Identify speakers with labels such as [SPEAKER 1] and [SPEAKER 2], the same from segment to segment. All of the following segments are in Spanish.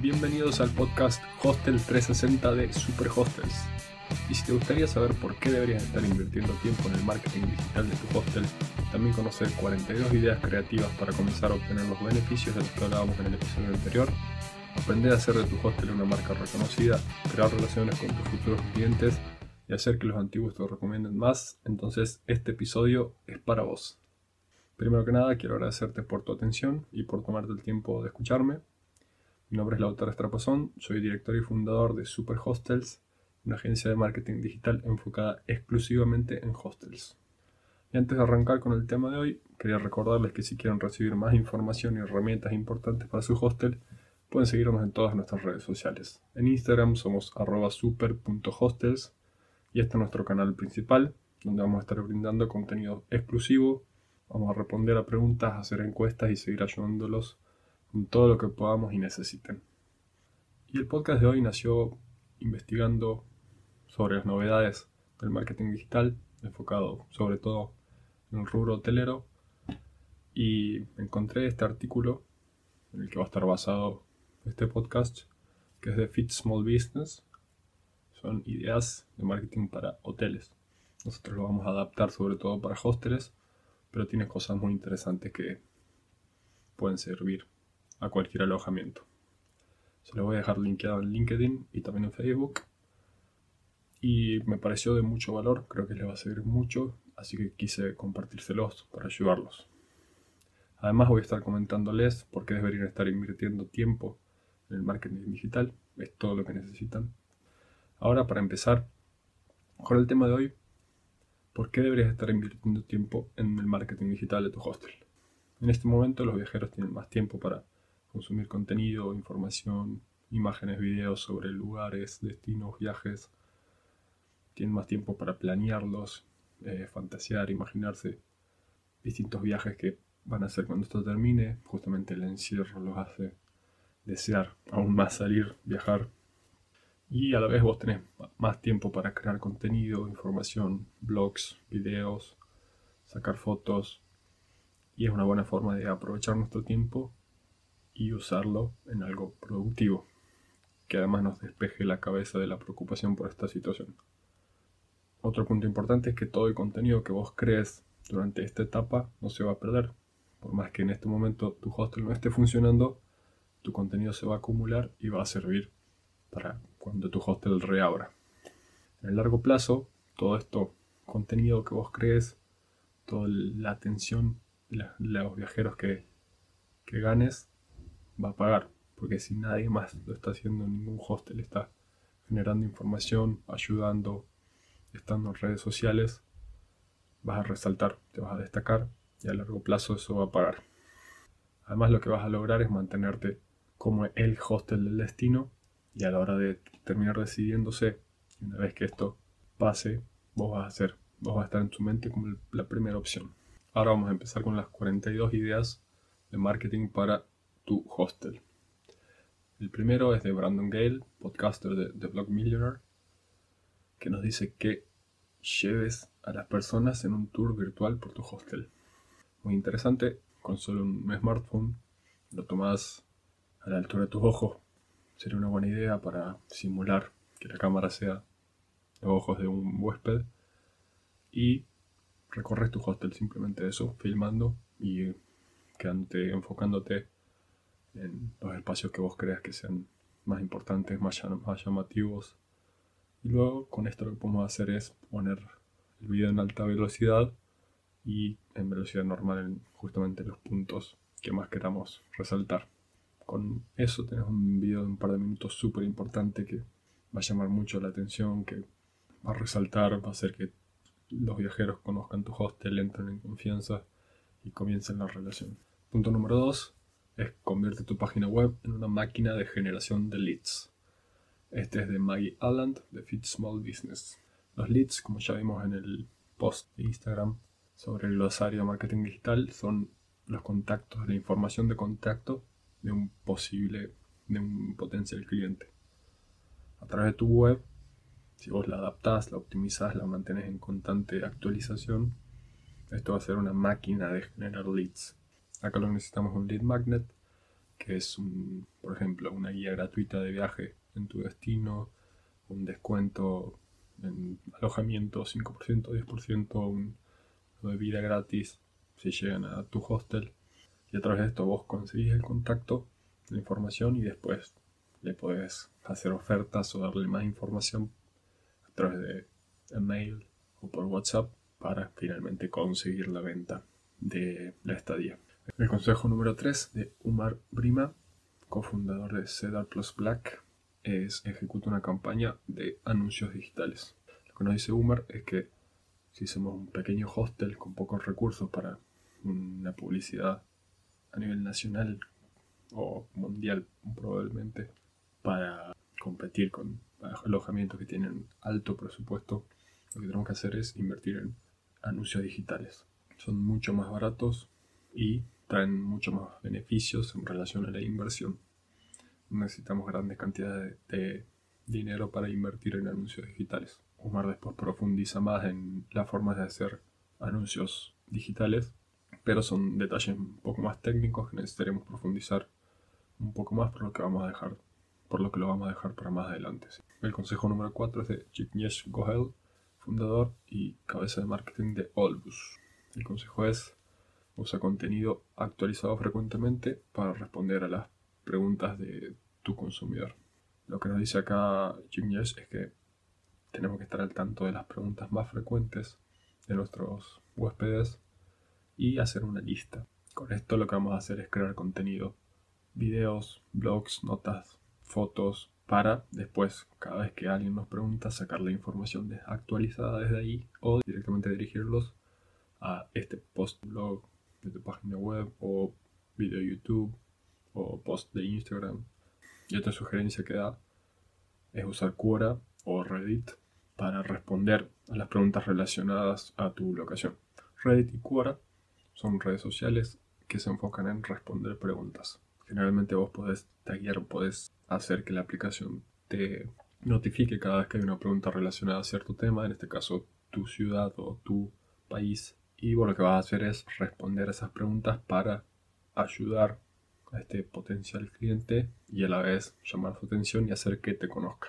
[SPEAKER 1] bienvenidos al podcast Hostel 360 de Super Hostels. Y si te gustaría saber por qué deberías estar invirtiendo tiempo en el marketing digital de tu hostel, también conocer 42 ideas creativas para comenzar a obtener los beneficios de los que hablábamos en el episodio anterior, aprender a hacer de tu hostel una marca reconocida, crear relaciones con tus futuros clientes y hacer que los antiguos te recomienden más, entonces este episodio es para vos. Primero que nada, quiero agradecerte por tu atención y por tomarte el tiempo de escucharme. Mi nombre es Lautaro Estrapazón, soy director y fundador de Super Hostels, una agencia de marketing digital enfocada exclusivamente en hostels. Y antes de arrancar con el tema de hoy, quería recordarles que si quieren recibir más información y herramientas importantes para su hostel, pueden seguirnos en todas nuestras redes sociales. En Instagram somos super.hostels y este es nuestro canal principal, donde vamos a estar brindando contenido exclusivo Vamos a responder a preguntas, hacer encuestas y seguir ayudándolos con todo lo que podamos y necesiten. Y el podcast de hoy nació investigando sobre las novedades del marketing digital, enfocado sobre todo en el rubro hotelero. Y encontré este artículo en el que va a estar basado este podcast, que es de Fit Small Business. Son ideas de marketing para hoteles. Nosotros lo vamos a adaptar sobre todo para hosteles pero tiene cosas muy interesantes que pueden servir a cualquier alojamiento. Se lo voy a dejar linkeado en LinkedIn y también en Facebook. Y me pareció de mucho valor, creo que les va a servir mucho, así que quise compartírselos para ayudarlos. Además voy a estar comentándoles por qué deberían estar invirtiendo tiempo en el marketing digital, es todo lo que necesitan. Ahora para empezar con el tema de hoy, ¿Por qué deberías estar invirtiendo tiempo en el marketing digital de tu hostel? En este momento los viajeros tienen más tiempo para consumir contenido, información, imágenes, videos sobre lugares, destinos, viajes. Tienen más tiempo para planearlos, eh, fantasear, imaginarse distintos viajes que van a hacer cuando esto termine. Justamente el encierro los hace desear aún más salir, viajar y a la vez vos tenés más tiempo para crear contenido, información, blogs, videos, sacar fotos. Y es una buena forma de aprovechar nuestro tiempo y usarlo en algo productivo, que además nos despeje la cabeza de la preocupación por esta situación. Otro punto importante es que todo el contenido que vos crees durante esta etapa no se va a perder. Por más que en este momento tu hostel no esté funcionando, tu contenido se va a acumular y va a servir para cuando tu hostel reabra. En el largo plazo, todo esto contenido que vos crees, toda la atención de los viajeros que, que ganes, va a pagar. Porque si nadie más lo está haciendo, ningún hostel está generando información, ayudando, estando en redes sociales, vas a resaltar, te vas a destacar y a largo plazo eso va a pagar. Además lo que vas a lograr es mantenerte como el hostel del destino y a la hora de terminar decidiéndose, una vez que esto pase, vos vas a hacer, vos vas a estar en tu mente como la primera opción. Ahora vamos a empezar con las 42 ideas de marketing para hostel. El primero es de Brandon Gale, podcaster de The Blog Millionaire, que nos dice que lleves a las personas en un tour virtual por tu hostel. Muy interesante, con solo un smartphone lo tomas a la altura de tus ojos sería una buena idea para simular que la cámara sea los ojos de un huésped y recorres tu hostel simplemente eso, filmando y quedándote, enfocándote en los espacios que vos creas que sean más importantes, más, más llamativos. Y luego con esto lo que podemos hacer es poner el video en alta velocidad y en velocidad normal en justamente los puntos que más queramos resaltar con eso tenés un video de un par de minutos súper importante que va a llamar mucho la atención, que va a resaltar, va a hacer que los viajeros conozcan tu hostel, entren en confianza y comiencen la relación. Punto número 2 es convierte tu página web en una máquina de generación de leads. Este es de Maggie Alland de Fit Small Business. Los leads, como ya vimos en el post de Instagram sobre el glosario de marketing digital, son los contactos, la información de contacto de un posible, de un potencial cliente. A través de tu web, si vos la adaptás, la optimizás, la mantienes en constante actualización, esto va a ser una máquina de generar leads. Acá lo necesitamos un lead magnet, que es, un, por ejemplo, una guía gratuita de viaje en tu destino, un descuento en alojamiento 5%, 10%, un, una bebida gratis si llegan a tu hostel. Y a través de esto vos conseguís el contacto, la información y después le puedes hacer ofertas o darle más información a través de email o por WhatsApp para finalmente conseguir la venta de la estadía. El consejo número 3 de Umar Brima, cofundador de Cedar Plus Black, es ejecuta una campaña de anuncios digitales. Lo que nos dice Umar es que si somos un pequeño hostel con pocos recursos para una publicidad a nivel nacional o mundial probablemente para competir con alojamientos que tienen alto presupuesto, lo que tenemos que hacer es invertir en anuncios digitales. Son mucho más baratos y traen mucho más beneficios en relación a la inversión. necesitamos grandes cantidades de, dinero para invertir en anuncios digitales. Omar después profundiza más en las formas de hacer anuncios digitales, pero son detalles un poco más técnicos que necesitaremos profundizar un poco más por lo que vamos a dejar, por lo que lo vamos a dejar para más adelante. El consejo número 4 es de Jignesh Gohel, fundador y cabeza de marketing de Olbus. El consejo es usa contenido actualizado frecuentemente para responder a las preguntas de tu consumidor. Lo que nos dice acá Jignesh es que tenemos que estar al tanto de las preguntas más frecuentes de nuestros huéspedes y hacer una lista. Con esto lo que vamos a hacer es crear contenido, videos, blogs, notas, fotos, para después, cada vez que alguien nos pregunta, sacar la información actualizada desde ahí o directamente dirigirlos a este post blog de tu página web o video YouTube o post de Instagram. Y otra sugerencia que da es usar Quora o Reddit para responder a las preguntas relacionadas a tu locación. Reddit y Quora son redes sociales que se enfocan en responder preguntas. Generalmente vos podés taguear, podés hacer que la aplicación te notifique cada vez que hay una pregunta relacionada a cierto tema, en este caso tu ciudad o tu país. Y vos lo que vas a hacer es responder esas preguntas para ayudar a este potencial cliente y a la vez llamar su atención y hacer que te conozca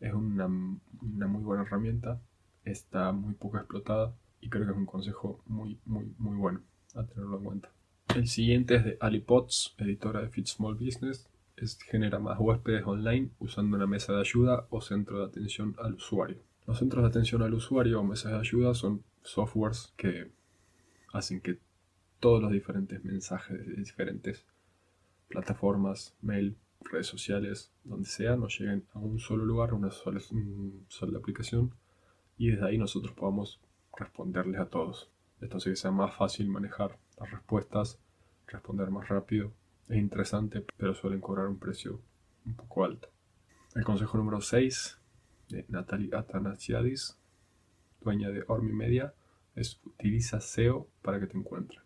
[SPEAKER 1] es una, muy buena herramienta, está muy poco explotada y creo que es un consejo muy, muy, muy bueno a tenerlo en cuenta. El siguiente es de AliPods, editora de Fit Small Business. Es, genera más huéspedes online usando una mesa de ayuda o centro de atención al usuario. Los centros de atención al usuario o mesas de ayuda son softwares que hacen que todos los diferentes mensajes de diferentes plataformas, mail, redes sociales, donde sea, nos lleguen a un solo lugar, a una sola, aplicación y desde ahí nosotros podamos responderles a todos. Esto hace que sea más fácil manejar las respuestas, responder más rápido. Es interesante, pero suelen cobrar un precio un poco alto. El consejo número 6 de Natalie Atanasiadis, dueña de Ormi Media, es utiliza SEO para que te encuentren.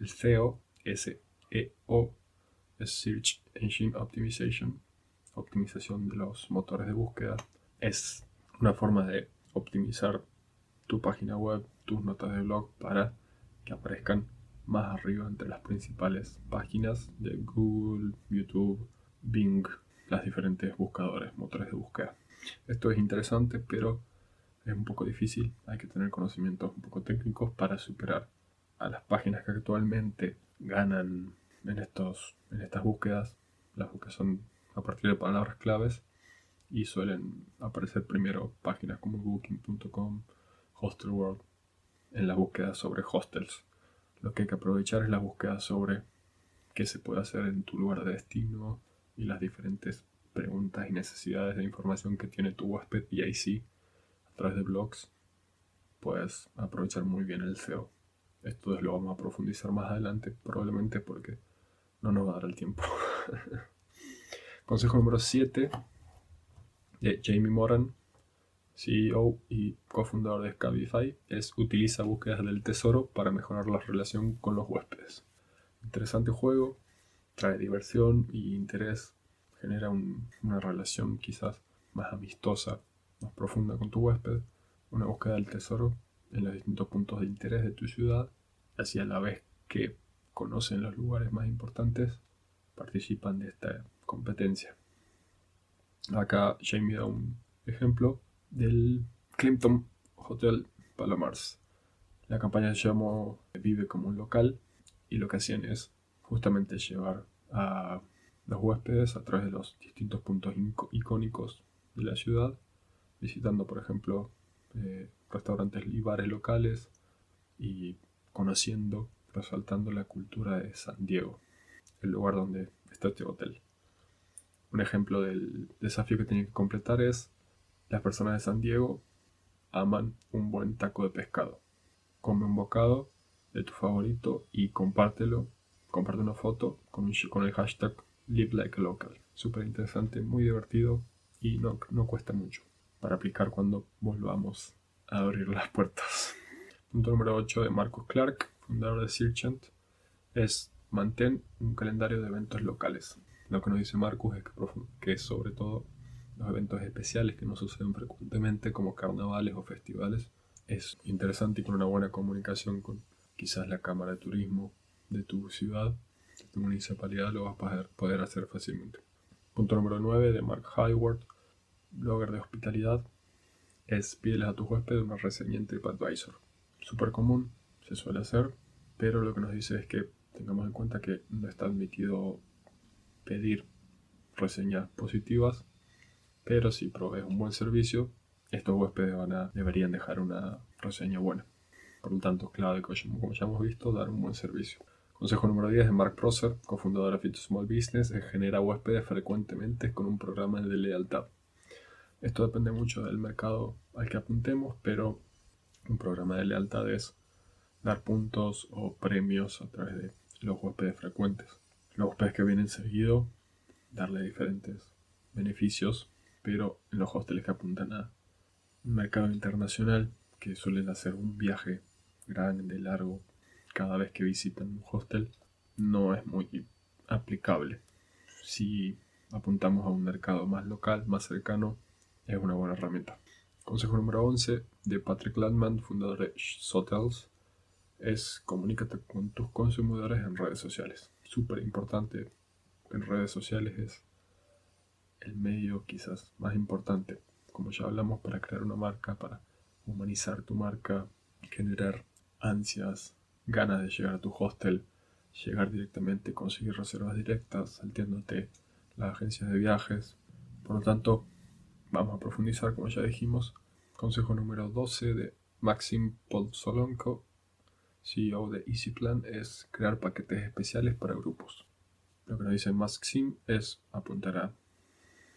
[SPEAKER 1] El SEO, S-E-O, es Search Engine Optimization, optimización de los motores de búsqueda. Es una forma de optimizar tu página web, tus notas de blog para que aparezcan más arriba entre las principales páginas de Google, YouTube, Bing, las diferentes buscadores, motores de búsqueda. Esto es interesante, pero es un poco difícil. Hay que tener conocimientos un poco técnicos para superar a las páginas que actualmente ganan en, estos, en estas búsquedas. Las búsquedas son a partir de palabras claves y suelen aparecer primero páginas como booking.com, Hostelworld, en la búsqueda sobre hostels. Lo que hay que aprovechar es la búsqueda sobre qué se puede hacer en tu lugar de destino y las diferentes preguntas y necesidades de información que tiene tu huésped y ahí sí, través de blogs, puedes aprovechar muy bien el SEO. Esto lo vamos a profundizar más adelante, probablemente porque no nos va a dar el tiempo. Consejo número 7 de Jamie Moran, CEO y cofundador de Scabify, es utiliza búsquedas del tesoro para mejorar la relación con los huéspedes. Interesante juego, trae diversión y interés, genera una relación quizás más amistosa, más profunda con tu huésped, una búsqueda del tesoro en los distintos puntos de interés de tu ciudad, así a la vez que conocen los lugares más importantes, participan de esta competencia. Acá Jamie da un ejemplo del Clinton Hotel Palomars. La campaña se llamó Vive como un local y lo que hacían es justamente llevar a los huéspedes a través de los distintos puntos icónicos de la ciudad, visitando por ejemplo eh, restaurantes y bares locales y conociendo, resaltando la cultura de San Diego, el lugar donde está este hotel. Un ejemplo del desafío que tienen que completar es las personas de San Diego aman un buen taco de pescado. Come un bocado de tu favorito y compártelo, comparte una foto con, con el hashtag Live Like Local. Súper interesante, muy divertido y no, no cuesta mucho para aplicar cuando volvamos a abrir las puertas. Punto número 8 de Marcus Clark, fundador de Searchant, es mantén un calendario de eventos locales. Lo que nos dice Marcus es que, sobre todo los eventos especiales que no suceden frecuentemente como carnavales o festivales es interesante y con una buena comunicación con quizás la cámara de turismo de tu ciudad, de tu municipalidad, lo vas a poder hacer fácilmente. Punto número 9 de Mark Hayward, blogger de hospitalidad, es pídeles a tu huésped una reseña en TripAdvisor. Súper común, se suele hacer, pero lo que nos dice es que tengamos en cuenta que no está admitido pedir reseñas positivas, pero si provees un buen servicio, estos huéspedes van a, deberían dejar una reseña buena. Por lo tanto, es clave, como ya hemos visto, dar un buen servicio. Consejo número 10 de Mark Prosser, cofundador de Fit Small Business, es generar huéspedes frecuentemente con un programa de lealtad. Esto depende mucho del mercado al que apuntemos, pero un programa de lealtad es dar puntos o premios a través de los huéspedes frecuentes. Los huéspedes que vienen seguido, darle diferentes beneficios, pero en los hosteles que apuntan a un mercado internacional, que suelen hacer un viaje grande, largo, cada vez que visitan un hostel, no es muy aplicable. Si apuntamos a un mercado más local, más cercano, es una buena herramienta. Consejo número 11 de Patrick Landman, fundador de Sotels, es comunícate con tus consumidores en redes sociales. Súper importante en redes sociales es el medio quizás más importante, como ya hablamos, para crear una marca, para humanizar tu marca, generar ansias, ganas de llegar a tu hostel, llegar directamente, conseguir reservas directas, salteándote las agencias de viajes. Por lo tanto, Vamos a profundizar, como ya dijimos. Consejo número 12 de Maxim Podsolonko, CEO de EasyPlan, es crear paquetes especiales para grupos. Lo que nos dice Maxim es apuntar a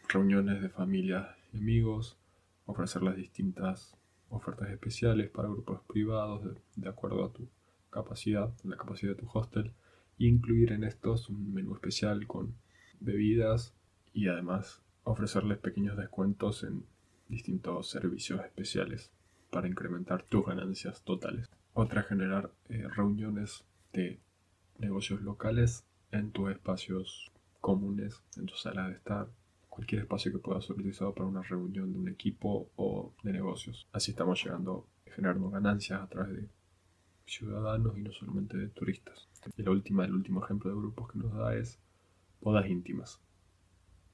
[SPEAKER 1] reuniones de familia y amigos, ofrecer las distintas ofertas especiales para grupos privados de, de acuerdo a tu capacidad, la capacidad de tu hostel, e incluir en estos un menú especial con bebidas y además ofrecerles pequeños descuentos en distintos servicios especiales para incrementar tus ganancias totales. Otra, generar eh, reuniones de negocios locales en tus espacios comunes, en tus salas de estar, cualquier espacio que pueda ser utilizado para una reunión de un equipo o de negocios. Así estamos llegando, generando ganancias a través de ciudadanos y no solamente de turistas. Y la última, el último ejemplo de grupos que nos da es bodas íntimas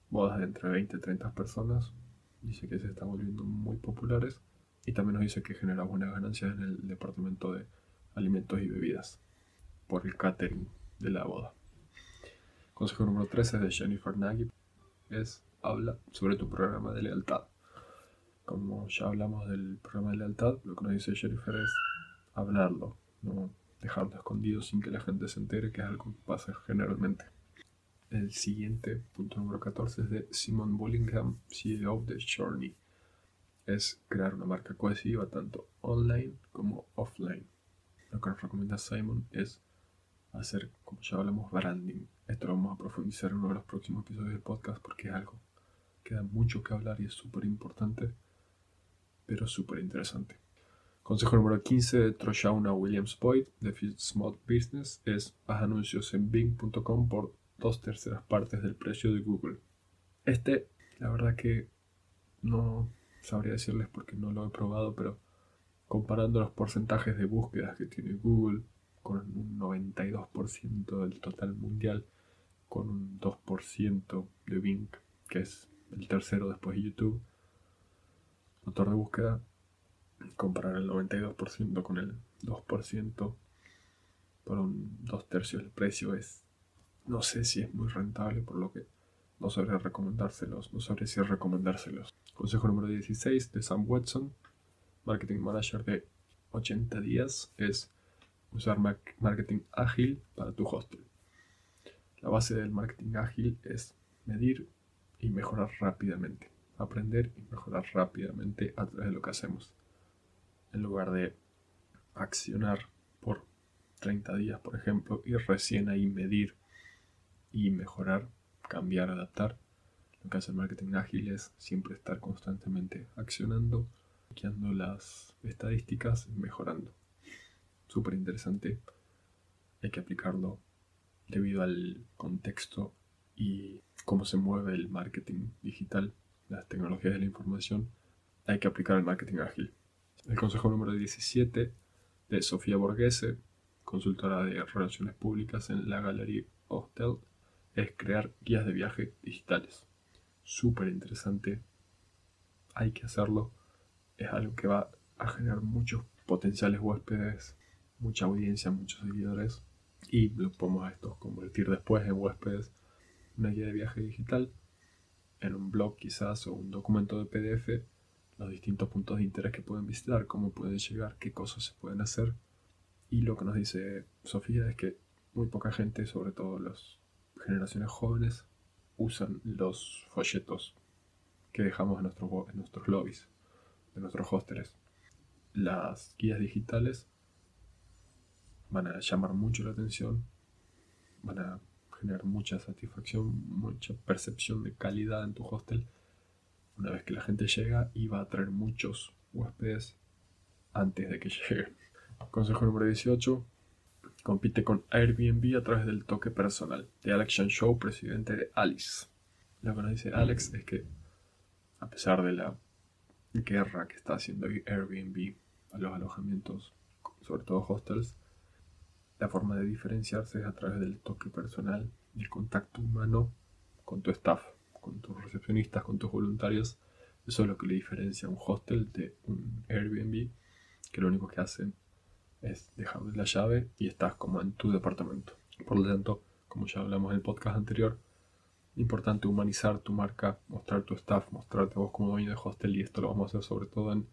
[SPEAKER 1] bodas de entre 20 y 30 personas. Dice que se están volviendo muy populares. Y también nos dice que genera buenas ganancias en el departamento de alimentos y bebidas por el catering de la boda. Consejo número 13 de Jennifer Nagy es habla sobre tu programa de lealtad. Como ya hablamos del programa de lealtad, lo que nos dice Jennifer es hablarlo, no dejarlo escondido sin que la gente se entere, que es algo que pasa generalmente. El siguiente, punto número 14, es de Simon Bullingham, CEO de Journey. Es crear una marca cohesiva tanto online como offline. Lo que nos recomienda Simon es hacer, como ya hablamos, branding. Esto lo vamos a profundizar en uno de los próximos episodios del podcast porque es algo que da mucho que hablar y es súper importante, pero súper interesante. Consejo número 15 de Troshauna Williams Boyd de Small Business es haz anuncios en bing.com por dos terceras partes del precio de Google. Este, la verdad que no sabría decirles porque no lo he probado, pero comparando los porcentajes de búsquedas que tiene Google con un 92% del total mundial con un 2% de Bing, que es el tercero después de YouTube. Motor de búsqueda, comparar el 92% con el 2% por un dos tercios del precio es, no sé si es muy rentable, por lo que no sabría recomendárselos, no sabría si recomendárselos. Consejo número 16 de Sam Watson, Marketing Manager de 80 días, es usar marketing ágil para tu hostel. La base del marketing ágil es medir y mejorar rápidamente. Aprender y mejorar rápidamente a través de lo que hacemos. En lugar de accionar por 30 días, por ejemplo, y recién ahí medir y mejorar, cambiar, adaptar. Lo que hace el marketing ágil es siempre estar constantemente accionando, chequeando las estadísticas y mejorando. Súper interesante. Hay que aplicarlo debido al contexto y cómo se mueve el marketing digital, las tecnologías de la información. Hay que aplicar el marketing ágil. El consejo número 17 de Sofía Borghese, consultora de relaciones públicas en la Galería Hostel, es crear guías de viaje digitales. Súper interesante. Hay que hacerlo. Es algo que va a generar muchos potenciales huéspedes, mucha audiencia, muchos seguidores. Y lo podemos a estos convertir después en huéspedes. Una guía de viaje digital en un blog quizás o un documento de PDF los distintos puntos de interés que pueden visitar, cómo pueden llegar, qué cosas se pueden hacer. Y lo que nos dice Sofía es que muy poca gente, sobre todo las generaciones jóvenes, usan los folletos que dejamos en nuestros, en nuestros lobbies, en nuestros hosteles. Las guías digitales van a llamar mucho la atención, van a generar mucha satisfacción, mucha percepción de calidad en tu hostel una vez que la gente llega y va a traer muchos huéspedes antes de que llegue. Consejo número 18. Compite con Airbnb a través del toque personal. De Alex Show, presidente de Alice. Lo que nos dice Alex es que, a pesar de la guerra que está haciendo Airbnb a los alojamientos, sobre todo hostels, la forma de diferenciarse es a través del toque personal y el contacto humano con tu staff con tus recepcionistas, con tus voluntarios. Eso es lo que le diferencia un hostel de un Airbnb, que lo único que hacen es dejarle la llave y estás como en tu departamento. Por lo tanto, como ya hablamos en el podcast anterior, importante humanizar tu marca, mostrar tu staff, mostrarte vos como dueño de hostel y esto lo vamos a hacer sobre todo en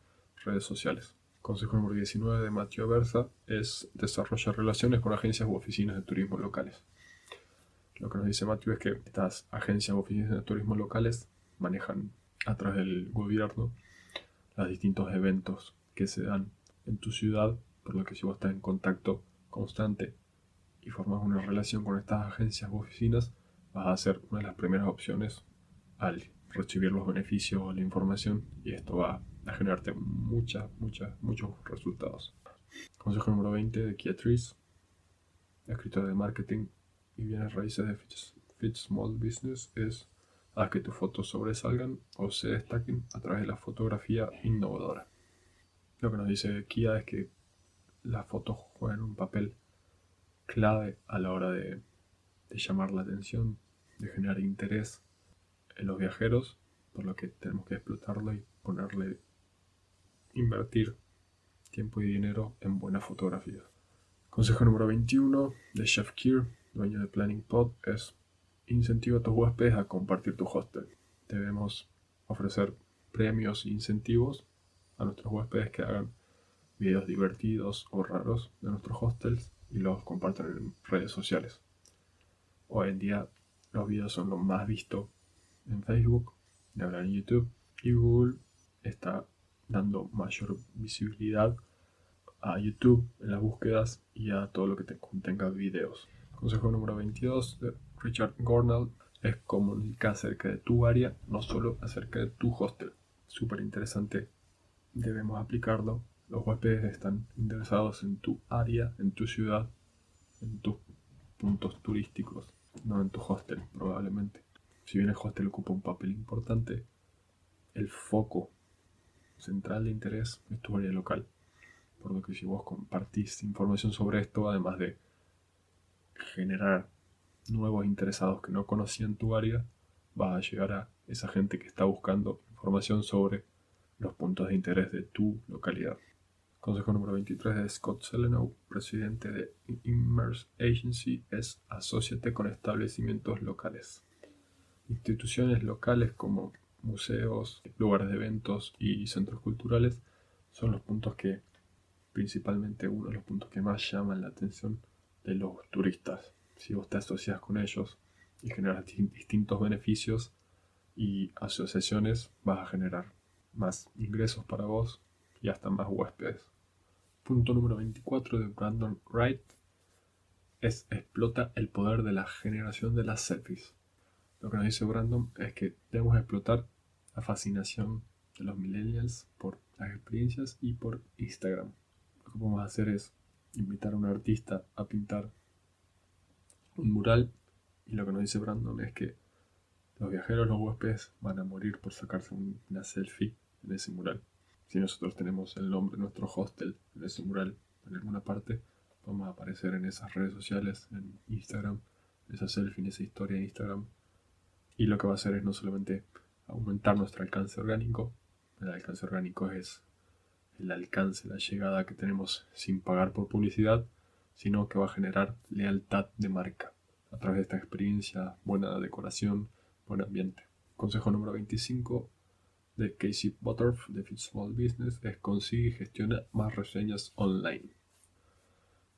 [SPEAKER 1] redes sociales. Consejo número 19 de Mateo Versa es desarrollar relaciones con agencias u oficinas de turismo locales. Lo que nos dice Matthew es que estas agencias o oficinas de turismo locales manejan a través del gobierno los distintos eventos que se dan en tu ciudad, por lo que si vos estás en contacto constante y formas una relación con estas agencias u oficinas, vas a ser una de las primeras opciones al recibir los beneficios o la información y esto va a generarte muchas, muchas, muchos resultados. Consejo número 20 de Kiatrice, escritora de marketing y bienes raíces de Fit, Small Business es a que tus fotos sobresalgan o se destaquen a través de la fotografía innovadora. Lo que nos dice Kia es que las fotos juegan un papel clave a la hora de, llamar la atención, de generar interés en los viajeros, por lo que tenemos que explotarlo y ponerle, invertir tiempo y dinero en buena fotografía. Consejo número 21 de Chef Kier dueño de Planning Pod, es incentiva a tus huéspedes a compartir tu hostel. Debemos ofrecer premios e incentivos a nuestros huéspedes que hagan videos divertidos o raros de nuestros hostels y los compartan en redes sociales. Hoy en día los videos son lo más visto en Facebook, y ahora en YouTube y Google está dando mayor visibilidad a YouTube en las búsquedas y a todo lo que te contenga videos. Consejo número 22 de Richard Gornall es comunicar acerca de tu área, no solo acerca de tu hostel. Súper interesante, debemos aplicarlo. Los huéspedes están interesados en tu área, en tu ciudad, en tus puntos turísticos, no en tu hostel probablemente. Si bien el hostel ocupa un papel importante, el foco central de interés es tu área local. Por lo que si vos compartís información sobre esto, además de generar nuevos interesados que no conocían tu área, vas a llegar a esa gente que está buscando información sobre los puntos de interés de tu localidad. Consejo número 23 de Scott Selenow, presidente de Immerse Agency, es asociate con establecimientos locales. Instituciones locales como museos, lugares de eventos y centros culturales son los puntos que, principalmente uno de los puntos que más llaman la atención de los turistas. Si vos te asocias con ellos y generas distintos beneficios y asociaciones, vas a generar más ingresos para vos y hasta más huéspedes. Punto número 24 de Brandon Wright es explota el poder de la generación de las selfies. Lo que nos dice Brandon es que debemos explotar la fascinación de los millennials por las experiencias y por Instagram. Lo que podemos hacer es invitar a un artista a pintar un mural y lo que nos dice Brandon es que los viajeros, los huéspedes van a morir por sacarse una selfie en ese mural. Si nosotros tenemos el nombre de nuestro hostel en ese mural en alguna parte, vamos a aparecer en esas redes sociales, en Instagram, esa selfie, en esa historia de Instagram. Y lo que va a hacer es no solamente aumentar nuestro alcance orgánico, el alcance orgánico es el alcance, la llegada que tenemos sin pagar por publicidad, sino que va a generar lealtad de marca a través de esta experiencia, buena decoración, buen ambiente. Consejo número 25 de Casey Butterf de Small Business es consigue y gestiona más reseñas online.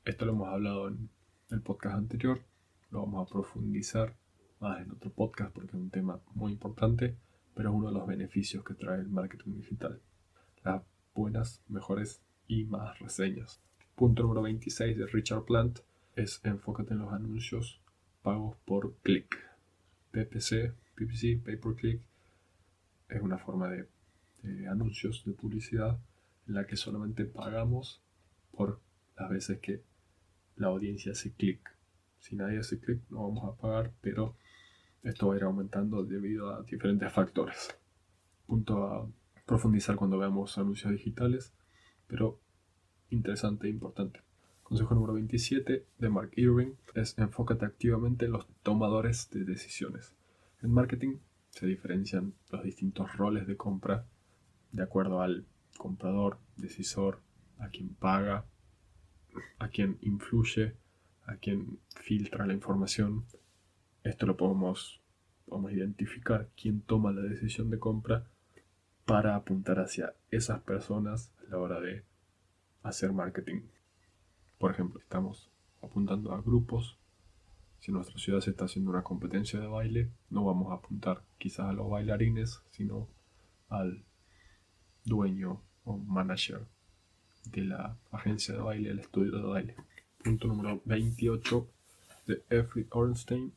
[SPEAKER 1] Esto lo hemos hablado en el podcast anterior, lo vamos a profundizar más en otro podcast porque es un tema muy importante, pero es uno de los beneficios que trae el marketing digital. Las buenas, mejores y más reseñas. Punto número 26 de Richard Plant es enfócate en los anuncios pagos por clic. PPC, PPC, Pay Per Click, es una forma de, anuncios, de publicidad, en la que solamente pagamos por las veces que la audiencia hace clic. Si nadie hace clic, no vamos a pagar, pero esto va a ir aumentando debido a diferentes factores. Punto a profundizar cuando veamos anuncios digitales, pero interesante e importante. Consejo número 27 de Mark Irving es enfócate activamente en los tomadores de decisiones. En marketing se diferencian los distintos roles de compra de acuerdo al comprador, decisor, a quien paga, a quien influye, a quien filtra la información. Esto lo podemos, podemos identificar quién toma la decisión de compra para apuntar hacia esas personas a la hora de hacer marketing. Por ejemplo, estamos apuntando a grupos. Si nuestra ciudad se está haciendo una competencia de baile, no vamos a apuntar quizás a los bailarines, sino al dueño o manager de la agencia de baile, el estudio de baile. Punto número 28 de Effie Ornstein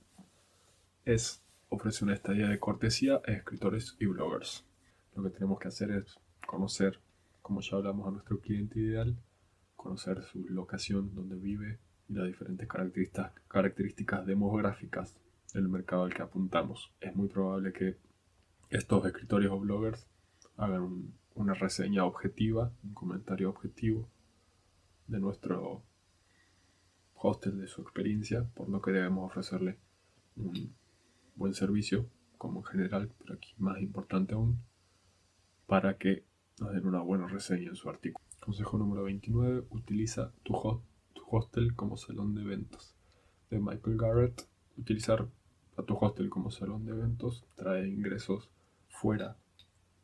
[SPEAKER 1] es ofrecer una estadía de cortesía a escritores y bloggers. Lo que tenemos que hacer es conocer, como ya hablamos, a nuestro cliente ideal conocer su locación, donde vive y las diferentes características, demográficas del mercado al que apuntamos. Es muy probable que estos escritores o bloggers hagan una reseña objetiva, un comentario objetivo de nuestro hostel, de su experiencia, por lo que debemos ofrecerle un buen servicio, como en general, pero aquí más importante aún, para que nos den una buena reseña en su artículo. Consejo número 29. Utiliza tu, hostel como salón de eventos. De Michael Garrett. Utilizar a tu hostel como salón de eventos trae ingresos fuera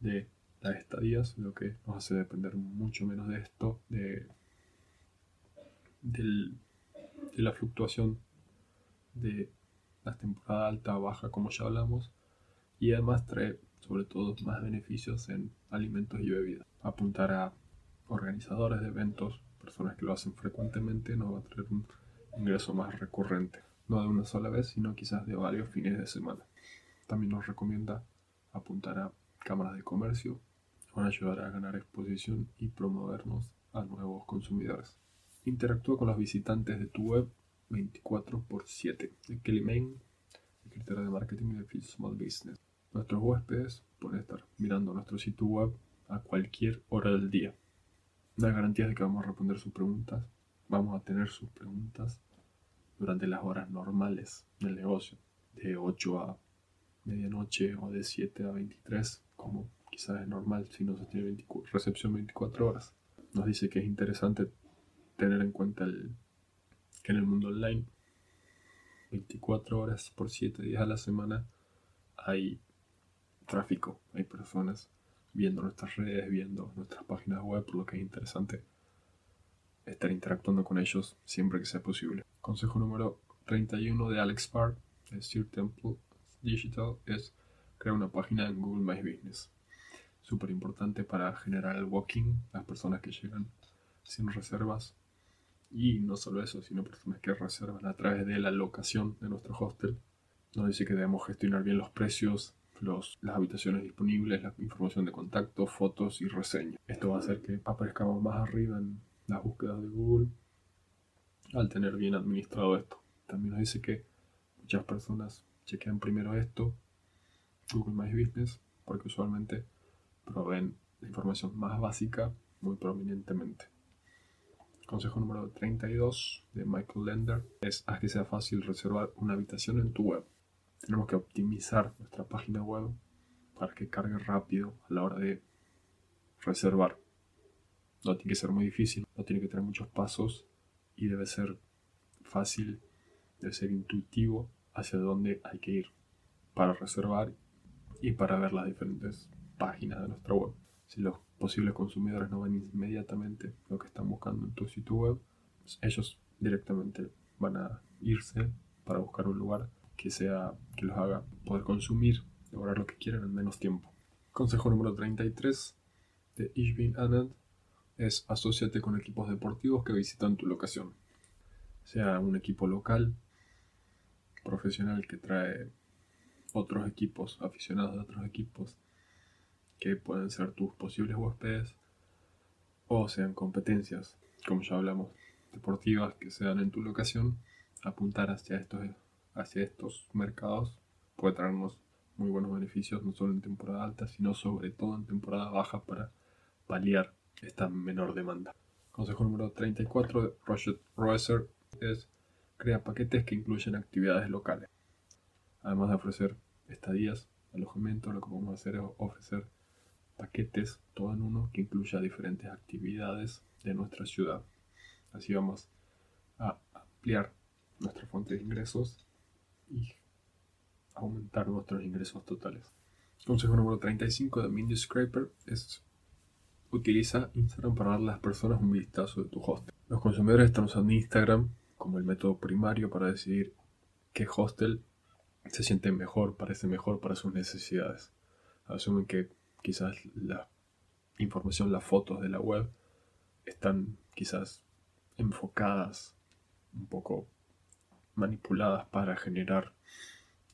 [SPEAKER 1] de las estadías, lo que nos hace depender mucho menos de esto, de, de la fluctuación de la temporada alta baja, como ya hablamos, y además trae sobre todo más beneficios en alimentos y bebidas. Apuntar a organizadores de eventos, personas que lo hacen frecuentemente, nos va a traer un ingreso más recurrente. No de una sola vez, sino quizás de varios fines de semana. También nos recomienda apuntar a cámaras de comercio, que van a ayudar a ganar exposición y promovernos a nuevos consumidores. Interactúa con los visitantes de tu web 24 x 7 de Kelly Main, secretaria de marketing de Fit Small Business. Nuestros huéspedes pueden estar mirando nuestro sitio web a cualquier hora del día da garantía de que vamos a responder sus preguntas, vamos a tener sus preguntas durante las horas normales del negocio, de 8 a medianoche o de 7 a 23, como quizás es normal si no se tiene recepción 24 horas. Nos dice que es interesante tener en cuenta el, que en el mundo online 24 horas por 7 días a la semana hay tráfico, hay personas viendo nuestras redes, viendo nuestras páginas web, por lo que es interesante estar interactuando con ellos siempre que sea posible. Consejo número 31 de Alex Parr de Sir Temple Digital es crear una página en Google My Business. Súper importante para generar el walking, las personas que llegan sin reservas. Y no solo eso, sino personas que reservan a través de la locación de nuestro hostel. Nos dice que debemos gestionar bien los precios, los, las habitaciones disponibles, la información de contacto, fotos y reseñas. Esto va a hacer que aparezcamos más arriba en las búsquedas de Google al tener bien administrado esto. También nos dice que muchas personas chequean primero esto, Google My Business, porque usualmente proveen la información más básica muy prominentemente. Consejo número 32 de Michael Lender es haz que sea fácil reservar una habitación en tu web. Tenemos que optimizar nuestra página web para que cargue rápido a la hora de reservar. No tiene que ser muy difícil, no tiene que tener muchos pasos y debe ser fácil, debe ser intuitivo hacia dónde hay que ir para reservar y para ver las diferentes páginas de nuestra web. Si los posibles consumidores no ven inmediatamente lo que están buscando en tu sitio web, ellos directamente van a irse para buscar un lugar que sea que los haga poder consumir, lograr lo que quieren en menos tiempo. Consejo número 33 de Ishbin Anand es asociate con equipos deportivos que visitan tu locación. Sea un equipo local, profesional que trae otros equipos, aficionados de otros equipos, que pueden ser tus posibles huéspedes, o sean competencias, como ya hablamos, deportivas que se dan en tu locación, apuntar hacia estos, hacia estos mercados puede traernos muy buenos beneficios, no solo en temporada alta, sino sobre todo en temporada baja para paliar esta menor demanda. Consejo número 34 de Roger Roeser es crea paquetes que incluyen actividades locales. Además de ofrecer estadías, alojamiento, lo que podemos hacer es ofrecer paquetes todo en uno que incluya diferentes actividades de nuestra ciudad. Así vamos a ampliar nuestra fuente de ingresos y aumentar nuestros ingresos totales. Consejo número 35 de Mindy Scraper es utiliza Instagram para darle a las personas un vistazo de tu hostel. Los consumidores están usando Instagram como el método primario para decidir qué hostel se siente mejor, parece mejor para sus necesidades. Asumen que quizás la información, las fotos de la web están quizás enfocadas, un poco manipuladas para generar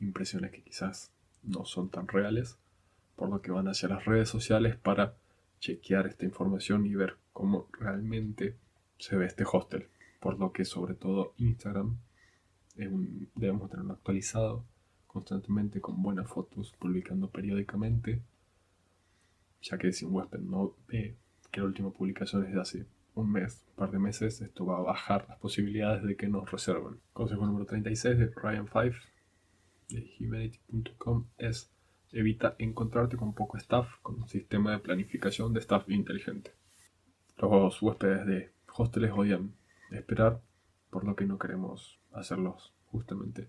[SPEAKER 1] impresiones que quizás no son tan reales, por lo que van hacia las redes sociales para chequear esta información y ver cómo realmente se ve este hostel. Por lo que sobre todo Instagram debemos tenerlo actualizado constantemente con buenas fotos, publicando periódicamente, ya que si un huésped no ve que la última publicación es de hace un mes, un par de meses, esto va a bajar las posibilidades de que nos reserven. Consejo número 36 de Ryan 5 de humanity.com es evita encontrarte con poco staff con un sistema de planificación de staff inteligente. Los huéspedes de hosteles odian esperar, por lo que no queremos hacerlos justamente.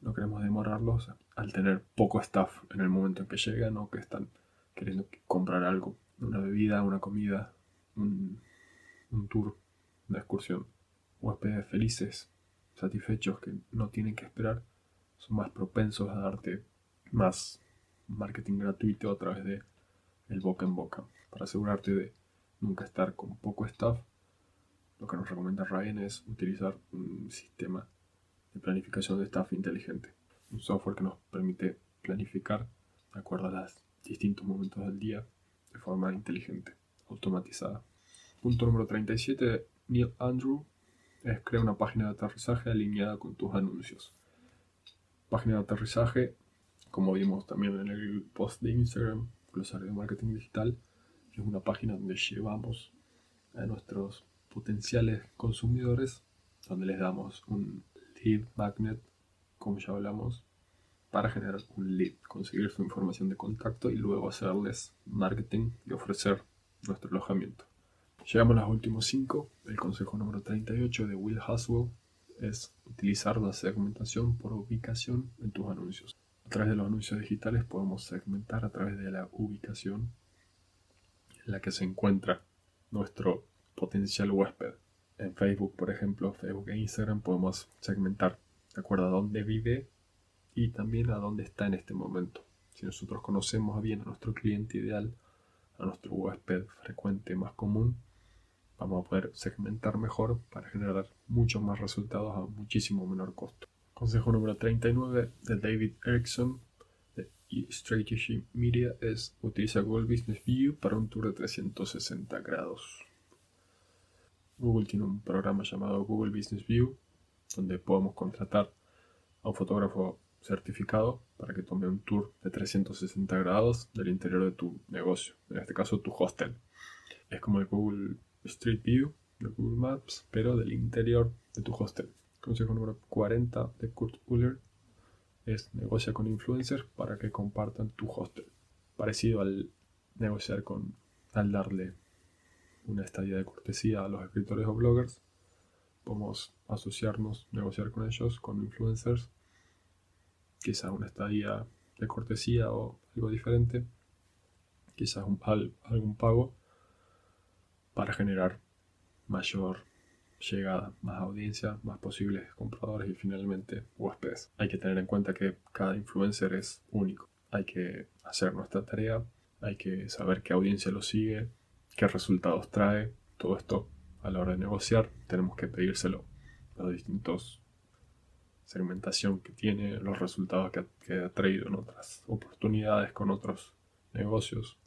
[SPEAKER 1] No queremos demorarlos al tener poco staff en el momento en que llegan o que están queriendo comprar algo, una bebida, una comida, un, un tour, una excursión. Huéspedes felices, satisfechos, que no tienen que esperar, son más propensos a darte más marketing gratuito a través de el boca en boca. Para asegurarte de nunca estar con poco staff, lo que nos recomienda Ryan es utilizar un sistema de planificación de staff inteligente. Un software que nos permite planificar de acuerdo a los distintos momentos del día de forma inteligente, automatizada. Punto número 37 de Neil Andrew es crear una página de aterrizaje alineada con tus anuncios. Página de aterrizaje como vimos también en el post de Instagram, Glosario de Marketing Digital, es una página donde llevamos a nuestros potenciales consumidores, donde les damos un lead magnet, como ya hablamos, para generar un lead, conseguir su información de contacto y luego hacerles marketing y ofrecer nuestro alojamiento. Llegamos a los últimos 5. El consejo número 38 de Will Haswell es utilizar la segmentación por ubicación en tus anuncios. A través de los anuncios digitales podemos segmentar a través de la ubicación en la que se encuentra nuestro potencial huésped. En Facebook, por ejemplo, Facebook e Instagram podemos segmentar de acuerdo a dónde vive y también a dónde está en este momento. Si nosotros conocemos bien a nuestro cliente ideal, a nuestro huésped frecuente más común, vamos a poder segmentar mejor para generar muchos más resultados a muchísimo menor costo. Consejo número 39 de David Erickson de Strategy Media es utiliza Google Business View para un tour de 360 grados. Google tiene un programa llamado Google Business View donde podemos contratar a un fotógrafo certificado para que tome un tour de 360 grados del interior de tu negocio, en este caso tu hostel. Es como el Google Street View de Google Maps, pero del interior de tu hostel. Consejo número 40 de Kurt Uller es negocia con influencers para que compartan tu hostel. Parecido al negociar con, al darle una estadía de cortesía a los escritores o bloggers, podemos asociarnos, negociar con ellos, con influencers, quizás una estadía de cortesía o algo diferente, quizás un, algún pago para generar mayor llegada, más audiencia, más posibles compradores y finalmente huéspedes. Hay que tener en cuenta que cada influencer es único. Hay que hacer nuestra tarea, hay que saber qué audiencia lo sigue, qué resultados trae. Todo esto a la hora de negociar tenemos que pedírselo a los distintos segmentación que tiene, los resultados que que ha traído en otras oportunidades con otros negocios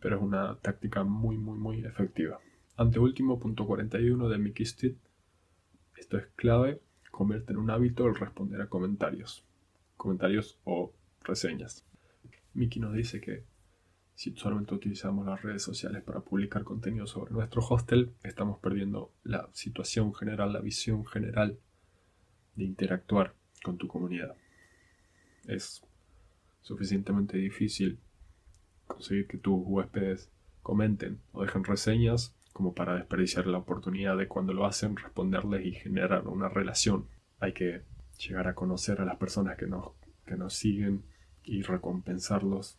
[SPEAKER 1] pero es una táctica muy, muy, muy efectiva. Anteúltimo, punto 41 de Mickey Street. Esto es clave, convierte en un hábito el responder a comentarios. Comentarios o reseñas. Mickey nos dice que si solamente utilizamos las redes sociales para publicar contenido sobre nuestro hostel, estamos perdiendo la situación general, la visión general de interactuar con tu comunidad. Es suficientemente difícil conseguir que tus huéspedes comenten o dejen reseñas como para desperdiciar la oportunidad de cuando lo hacen responderles y generar una relación. Hay que llegar a conocer a las personas que nos, que nos siguen y recompensarlos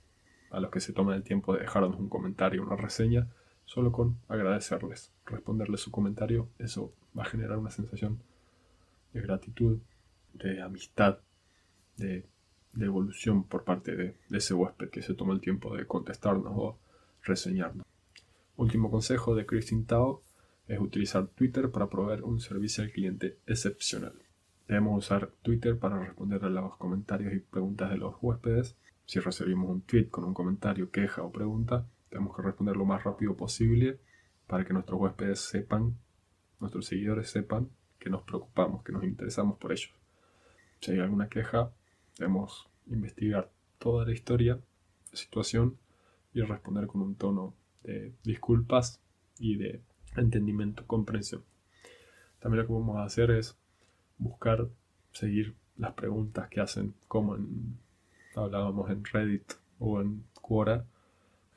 [SPEAKER 1] a los que se toman el tiempo de dejarnos un comentario, una reseña, solo con agradecerles, responderles su comentario, eso va a generar una sensación de gratitud, de amistad, de de evolución por parte de, ese huésped que se toma el tiempo de contestarnos o reseñarnos. Último consejo de Christine Tao es utilizar Twitter para proveer un servicio al cliente excepcional. Debemos usar Twitter para responder a los comentarios y preguntas de los huéspedes. Si recibimos un tweet con un comentario, queja o pregunta, tenemos que responder lo más rápido posible para que nuestros huéspedes sepan, nuestros seguidores sepan que nos preocupamos, que nos interesamos por ellos. Si hay alguna queja, Debemos investigar toda la historia, la situación y responder con un tono de disculpas y de entendimiento, comprensión. También lo que a hacer es buscar seguir las preguntas que hacen, como hablábamos en Reddit o en Quora,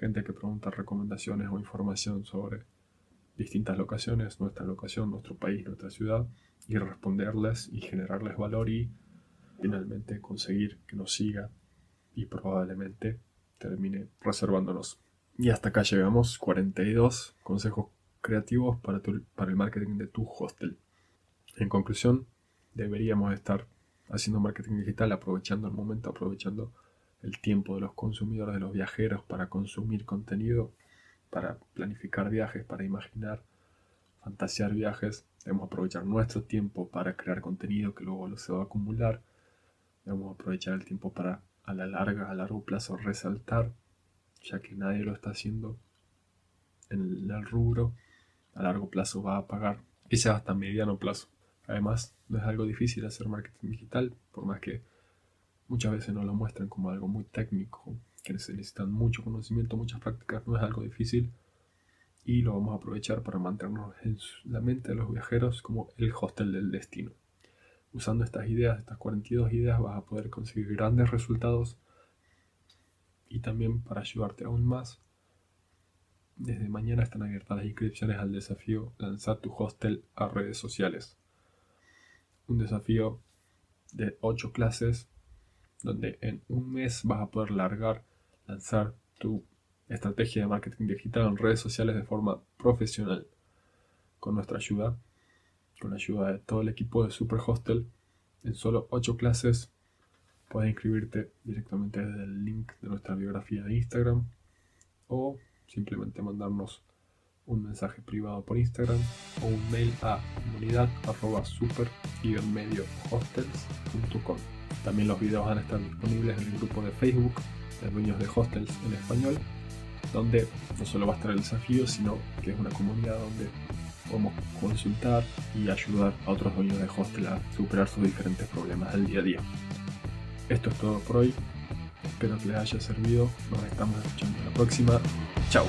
[SPEAKER 1] gente que pregunta recomendaciones o información sobre distintas locaciones, nuestra locación, nuestro país, nuestra ciudad, y responderles y generarles valor y finalmente conseguir que nos siga y probablemente termine reservándonos. Y hasta acá llegamos, 42 consejos creativos para, para el marketing de tu hostel. En conclusión, deberíamos estar haciendo marketing digital aprovechando el momento, aprovechando el tiempo de los consumidores, de los viajeros para consumir contenido, para planificar viajes, para imaginar, fantasear viajes. Debemos aprovechar nuestro tiempo para crear contenido que luego se va a acumular Debemos aprovechar el tiempo para a la larga, a largo plazo resaltar, ya que nadie lo está haciendo en el rubro, a largo plazo va a pagar, quizás hasta mediano plazo. Además, no es algo difícil hacer marketing digital, por más que muchas veces nos lo muestran como algo muy técnico, que se necesitan mucho conocimiento, muchas prácticas, no es algo difícil y lo vamos a aprovechar para mantenernos en la mente de los viajeros como el hostel del destino. Usando estas ideas, estas 42 ideas, vas a poder conseguir grandes resultados y también para ayudarte aún más, desde mañana están abiertas las inscripciones al desafío Lanzar tu hostel a redes sociales. Un desafío de 8 clases donde en un mes vas a poder largar, lanzar tu estrategia de marketing digital en redes sociales de forma profesional. Con nuestra ayuda, con la ayuda de todo el equipo de Super Hostel, en solo 8 clases puedes inscribirte directamente desde el link de nuestra biografía de Instagram o simplemente mandarnos un mensaje privado por Instagram o un mail a comunidad super También los videos van a estar disponibles en el grupo de Facebook de dueños de hostels en español, donde no solo va a estar el desafío, sino que es una comunidad donde podemos consultar y ayudar a otros dueños de hostel a superar sus diferentes problemas del día a día. Esto es todo por hoy. Espero que les haya servido. Nos estamos escuchando la próxima. Chao.